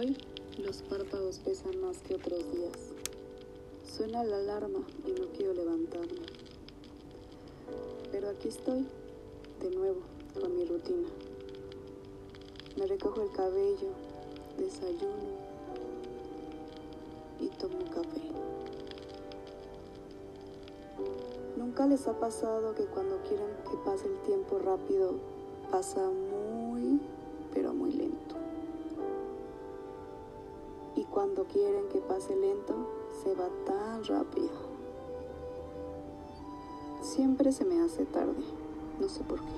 Los párpados pesan más que otros días. Suena la alarma y no quiero levantarme. Pero aquí estoy, de nuevo, con mi rutina. Me recojo el cabello, desayuno y tomo café. ¿Nunca les ha pasado que cuando quieren que pase el tiempo rápido, pasa muy, pero muy lento? Cuando quieren que pase lento, se va tan rápido. Siempre se me hace tarde, no sé por qué.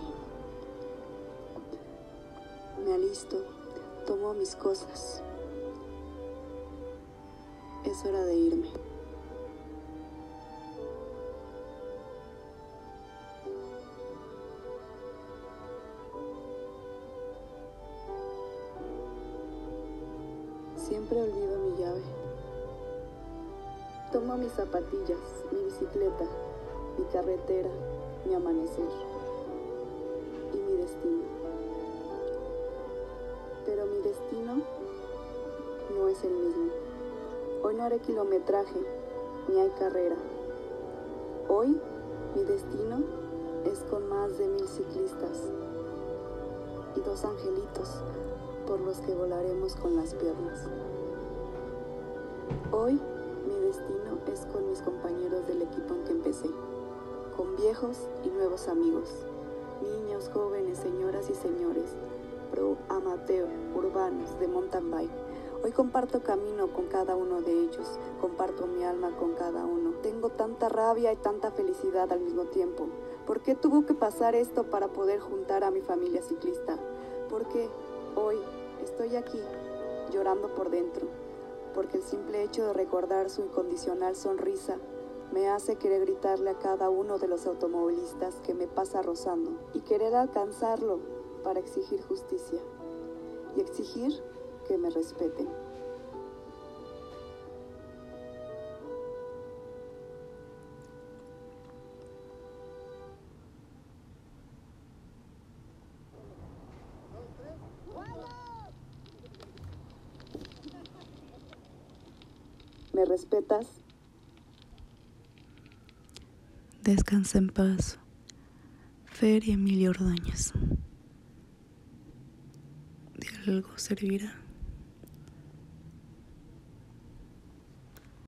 Me alisto, tomo mis cosas. Es hora de irme. Siempre olvido mi llave. Tomo mis zapatillas, mi bicicleta, mi carretera, mi amanecer y mi destino. Pero mi destino no es el mismo. Hoy no haré kilometraje, ni hay carrera. Hoy mi destino es con más de mil ciclistas y dos angelitos por los que volaremos con las piernas. Hoy mi destino es con mis compañeros del equipo en que empecé, con viejos y nuevos amigos, niños, jóvenes, señoras y señores, pro, amateur, urbanos, de mountain bike. Hoy comparto camino con cada uno de ellos, comparto mi alma con cada uno. Tengo tanta rabia y tanta felicidad al mismo tiempo. ¿Por qué tuvo que pasar esto para poder juntar a mi familia ciclista? ¿Por qué hoy estoy aquí llorando por dentro? Porque el simple hecho de recordar su incondicional sonrisa me hace querer gritarle a cada uno de los automovilistas que me pasa rozando y querer alcanzarlo para exigir justicia y exigir que me respeten. ¿Me respetas? Descansa en paz. Fer y Emilio Ordóñez. De algo servirá.